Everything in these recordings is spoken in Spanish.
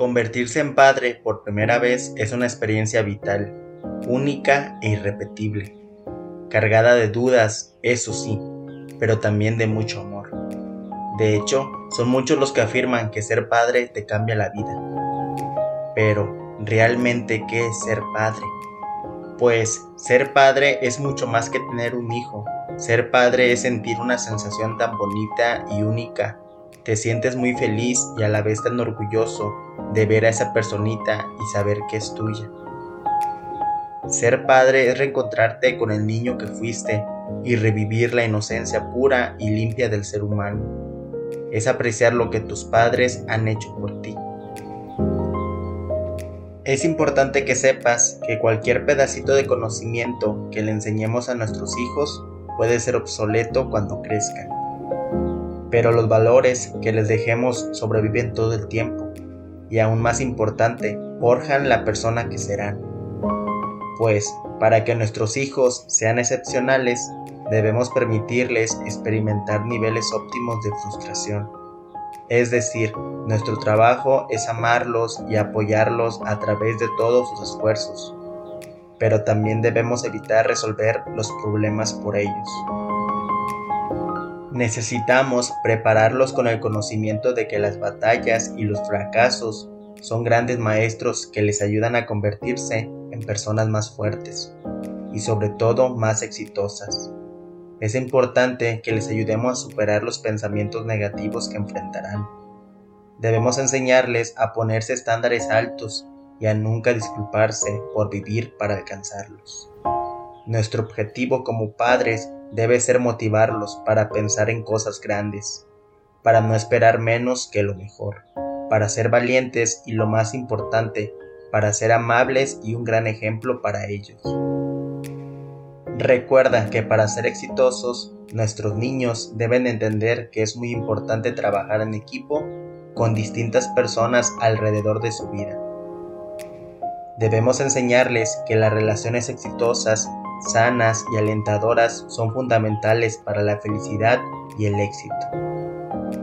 Convertirse en padre por primera vez es una experiencia vital, única e irrepetible, cargada de dudas, eso sí, pero también de mucho amor. De hecho, son muchos los que afirman que ser padre te cambia la vida. Pero, ¿realmente qué es ser padre? Pues ser padre es mucho más que tener un hijo. Ser padre es sentir una sensación tan bonita y única te sientes muy feliz y a la vez tan orgulloso de ver a esa personita y saber que es tuya. Ser padre es reencontrarte con el niño que fuiste y revivir la inocencia pura y limpia del ser humano. Es apreciar lo que tus padres han hecho por ti. Es importante que sepas que cualquier pedacito de conocimiento que le enseñemos a nuestros hijos puede ser obsoleto cuando crezcan pero los valores que les dejemos sobreviven todo el tiempo y aún más importante, forjan la persona que serán. Pues, para que nuestros hijos sean excepcionales, debemos permitirles experimentar niveles óptimos de frustración. Es decir, nuestro trabajo es amarlos y apoyarlos a través de todos sus esfuerzos, pero también debemos evitar resolver los problemas por ellos. Necesitamos prepararlos con el conocimiento de que las batallas y los fracasos son grandes maestros que les ayudan a convertirse en personas más fuertes y sobre todo más exitosas. Es importante que les ayudemos a superar los pensamientos negativos que enfrentarán. Debemos enseñarles a ponerse estándares altos y a nunca disculparse por vivir para alcanzarlos. Nuestro objetivo como padres debe ser motivarlos para pensar en cosas grandes, para no esperar menos que lo mejor, para ser valientes y lo más importante, para ser amables y un gran ejemplo para ellos. Recuerda que para ser exitosos, nuestros niños deben entender que es muy importante trabajar en equipo con distintas personas alrededor de su vida. Debemos enseñarles que las relaciones exitosas sanas y alentadoras son fundamentales para la felicidad y el éxito.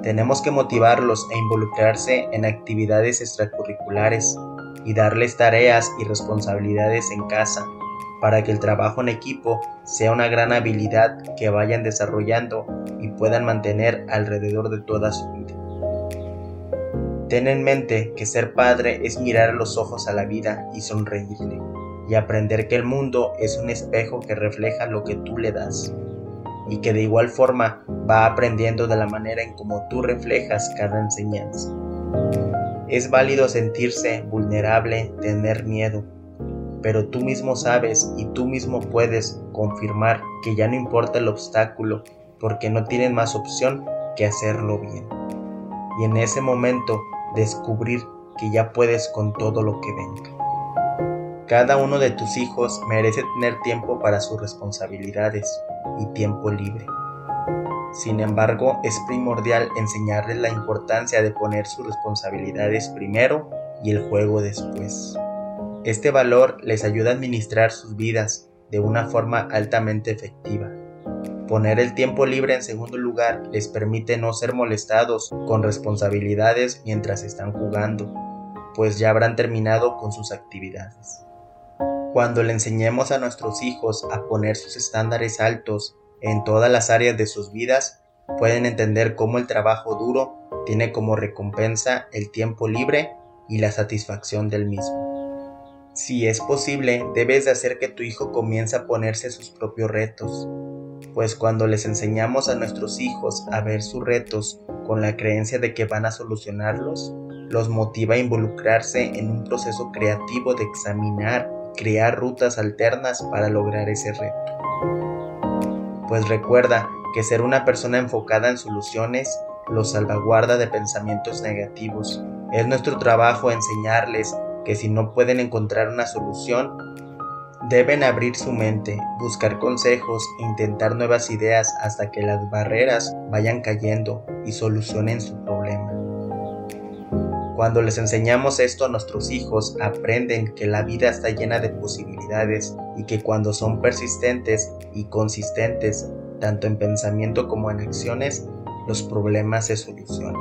Tenemos que motivarlos a involucrarse en actividades extracurriculares y darles tareas y responsabilidades en casa para que el trabajo en equipo sea una gran habilidad que vayan desarrollando y puedan mantener alrededor de toda su vida. Ten en mente que ser padre es mirar los ojos a la vida y sonreírle y aprender que el mundo es un espejo que refleja lo que tú le das y que de igual forma va aprendiendo de la manera en como tú reflejas cada enseñanza. Es válido sentirse vulnerable, tener miedo, pero tú mismo sabes y tú mismo puedes confirmar que ya no importa el obstáculo porque no tienes más opción que hacerlo bien. Y en ese momento descubrir que ya puedes con todo lo que venga. Cada uno de tus hijos merece tener tiempo para sus responsabilidades y tiempo libre. Sin embargo, es primordial enseñarles la importancia de poner sus responsabilidades primero y el juego después. Este valor les ayuda a administrar sus vidas de una forma altamente efectiva. Poner el tiempo libre en segundo lugar les permite no ser molestados con responsabilidades mientras están jugando, pues ya habrán terminado con sus actividades. Cuando le enseñemos a nuestros hijos a poner sus estándares altos en todas las áreas de sus vidas, pueden entender cómo el trabajo duro tiene como recompensa el tiempo libre y la satisfacción del mismo. Si es posible, debes de hacer que tu hijo comience a ponerse sus propios retos, pues cuando les enseñamos a nuestros hijos a ver sus retos con la creencia de que van a solucionarlos, los motiva a involucrarse en un proceso creativo de examinar crear rutas alternas para lograr ese reto. Pues recuerda que ser una persona enfocada en soluciones los salvaguarda de pensamientos negativos. Es nuestro trabajo enseñarles que si no pueden encontrar una solución, deben abrir su mente, buscar consejos intentar nuevas ideas hasta que las barreras vayan cayendo y solucionen su problema. Cuando les enseñamos esto a nuestros hijos, aprenden que la vida está llena de posibilidades y que cuando son persistentes y consistentes, tanto en pensamiento como en acciones, los problemas se solucionan.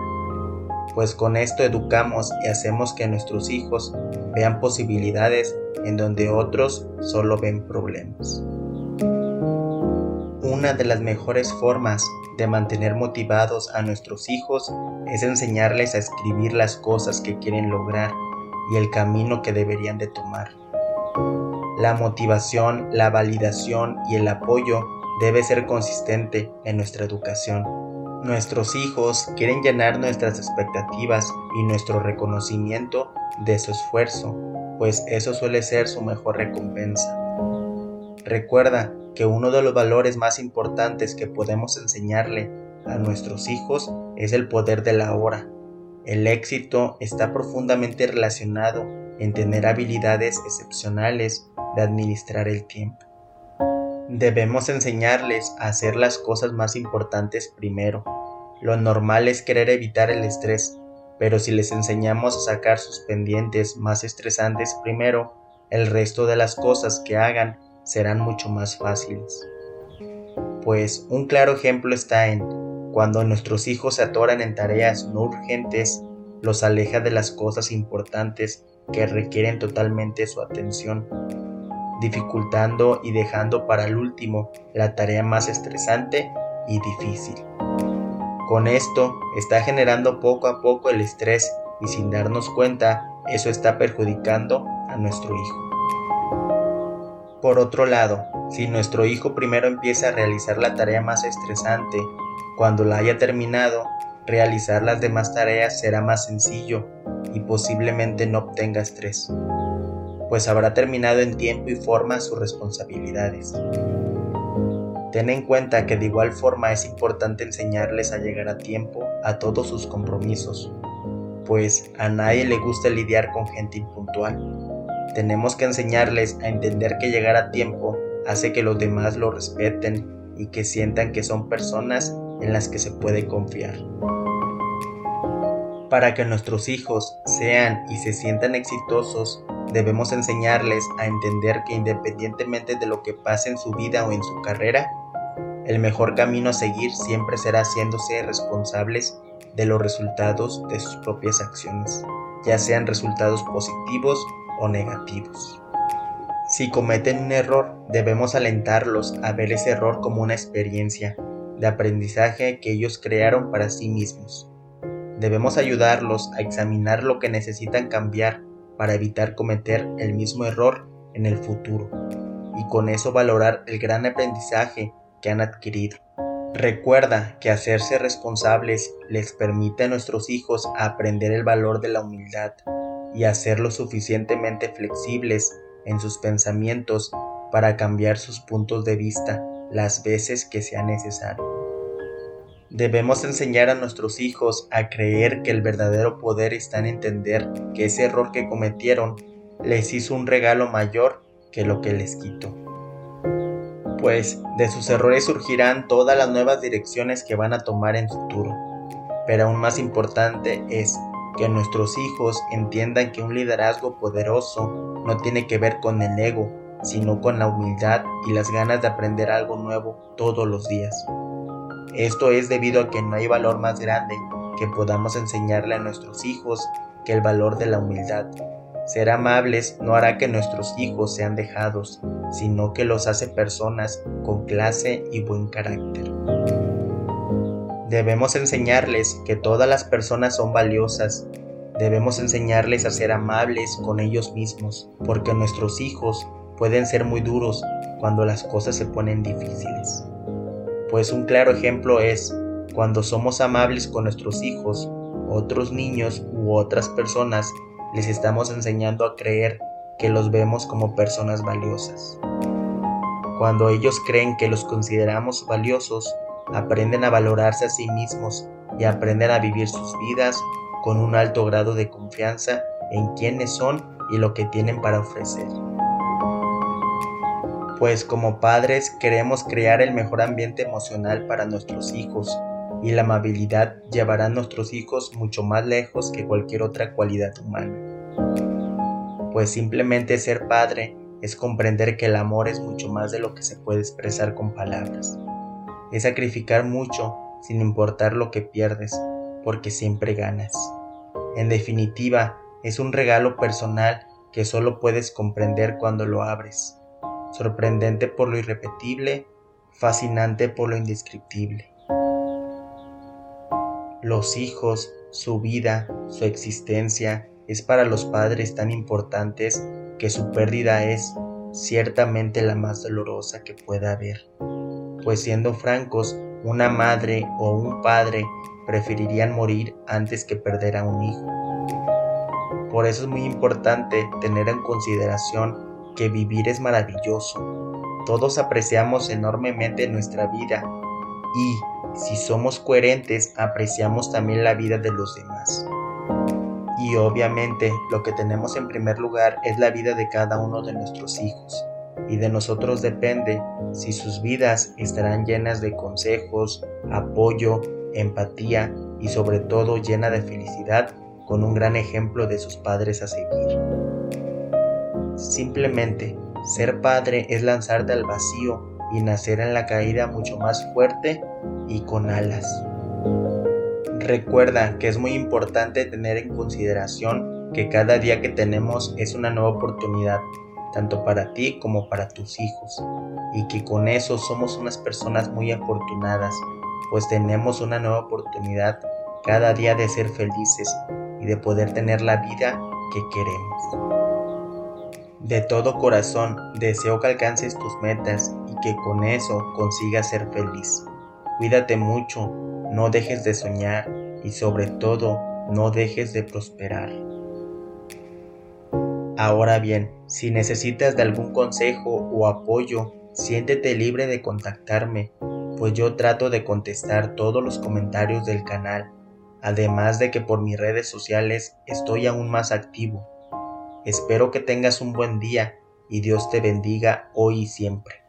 pues con esto educamos y hacemos que nuestros hijos vean posibilidades en donde otros solo ven problemas. Una de las mejores formas de mantener motivados a nuestros hijos es enseñarles a escribir las cosas que quieren lograr y el camino que deberían de tomar. La motivación, la validación y el apoyo debe ser consistente en nuestra educación. Nuestros hijos quieren llenar nuestras expectativas y nuestro reconocimiento de su esfuerzo, pues eso suele ser su mejor recompensa. Recuerda que uno de los valores más importantes que podemos enseñarle a nuestros hijos es el poder de la hora. El éxito está profundamente relacionado en tener habilidades excepcionales de administrar el tiempo. Debemos enseñarles a hacer las cosas más importantes primero. Lo normal es querer evitar el estrés, pero si les enseñamos a sacar sus pendientes más estresantes primero, el resto de las cosas que hagan serán mucho más fáciles. Pues un claro ejemplo está en cuando nuestros hijos se atoran en tareas no urgentes, los aleja de las cosas importantes que requieren totalmente su atención, dificultando y dejando para el último la tarea más estresante y difícil. Con esto está generando poco a poco el estrés y sin darnos cuenta eso está perjudicando a nuestro hijo. Por otro lado, si nuestro hijo primero empieza a realizar la tarea más estresante, cuando la haya terminado, realizar las demás tareas será más sencillo y posiblemente no obtenga estrés, pues habrá terminado en tiempo y forma sus responsabilidades. Ten en cuenta que de igual forma es importante enseñarles a llegar a tiempo a todos sus compromisos, pues a nadie le gusta lidiar con gente impuntual tenemos que enseñarles a entender que llegar a tiempo hace que los demás lo respeten y que sientan que son personas en las que se puede confiar. Para que nuestros hijos sean y se sientan exitosos, debemos enseñarles a entender que independientemente de lo que pase en su vida o en su carrera, el mejor camino a seguir siempre será haciéndose responsables de los resultados de sus propias acciones, ya sean resultados positivos o negativos. Si cometen un error, debemos alentarlos a ver ese error como una experiencia de aprendizaje que ellos crearon para sí mismos. Debemos ayudarlos a examinar lo que necesitan cambiar para evitar cometer el mismo error en el futuro y con eso valorar el gran aprendizaje que han adquirido. Recuerda que hacerse responsables les permite a nuestros hijos aprender el valor de la humildad, y hacerlos suficientemente flexibles en sus pensamientos para cambiar sus puntos de vista las veces que sea necesario. Debemos enseñar a nuestros hijos a creer que el verdadero poder está en entender que ese error que cometieron les hizo un regalo mayor que lo que les quitó. Pues de sus errores surgirán todas las nuevas direcciones que van a tomar en futuro. Pero aún más importante es que nuestros hijos entiendan que un liderazgo poderoso no tiene que ver con el ego, sino con la humildad y las ganas de aprender algo nuevo todos los días. Esto es debido a que no hay valor más grande que podamos enseñarle a nuestros hijos que el valor de la humildad. Ser amables no hará que nuestros hijos sean dejados, sino que los hace personas con clase y buen carácter. Debemos enseñarles que todas las personas son valiosas. Debemos enseñarles a ser amables con ellos mismos, porque nuestros hijos pueden ser muy duros cuando las cosas se ponen difíciles. Pues un claro ejemplo es cuando somos amables con nuestros hijos, otros niños u otras personas les estamos enseñando a creer que los vemos como personas valiosas. Cuando ellos creen que los consideramos valiosos, aprenden a valorarse a sí mismos y aprenden a vivir sus vidas con un alto grado de confianza en quiénes son y lo que tienen para ofrecer. Pues como padres queremos crear el mejor ambiente emocional para nuestros hijos y la amabilidad llevará a nuestros hijos mucho más lejos que cualquier otra cualidad humana. Pues simplemente ser padre es comprender que el amor es mucho más de lo que se puede expresar con palabras es sacrificar mucho sin importar lo que pierdes, porque siempre ganas. En definitiva, es un regalo personal que solo puedes comprender cuando lo abres. Sorprendente por lo irrepetible, fascinante por lo indescriptible. Los hijos, su vida, su existencia, es para los padres tan importantes que su pérdida es ciertamente la más dolorosa que pueda haber. Pues siendo francos, una madre o un padre preferirían morir antes que perder a un hijo. Por eso es muy importante tener en consideración que vivir es maravilloso. Todos apreciamos enormemente nuestra vida y, si somos coherentes, apreciamos también la vida de los demás. Y obviamente lo que tenemos en primer lugar es la vida de cada uno de nuestros hijos. Y de nosotros depende si sus vidas estarán llenas de consejos, apoyo, empatía y sobre todo llena de felicidad con un gran ejemplo de sus padres a seguir. Simplemente, ser padre es lanzarte al vacío y nacer en la caída mucho más fuerte y con alas. Recuerda que es muy importante tener en consideración que cada día que tenemos es una nueva oportunidad, tanto para ti como para tus hijos, y que con eso somos unas personas muy afortunadas, pues tenemos una nueva oportunidad cada día de ser felices y de poder tener la vida que queremos. De todo corazón deseo que alcances tus metas y que con eso consigas ser feliz. Cuídate mucho, no dejes de soñar y sobre todo no dejes de prosperar. Ahora bien, si necesitas de algún consejo o apoyo, siéntete libre de contactarme, pues yo trato de contestar todos los comentarios del canal, además de que por mis redes sociales estoy aún más activo. Espero que tengas un buen día y Dios te bendiga hoy y siempre.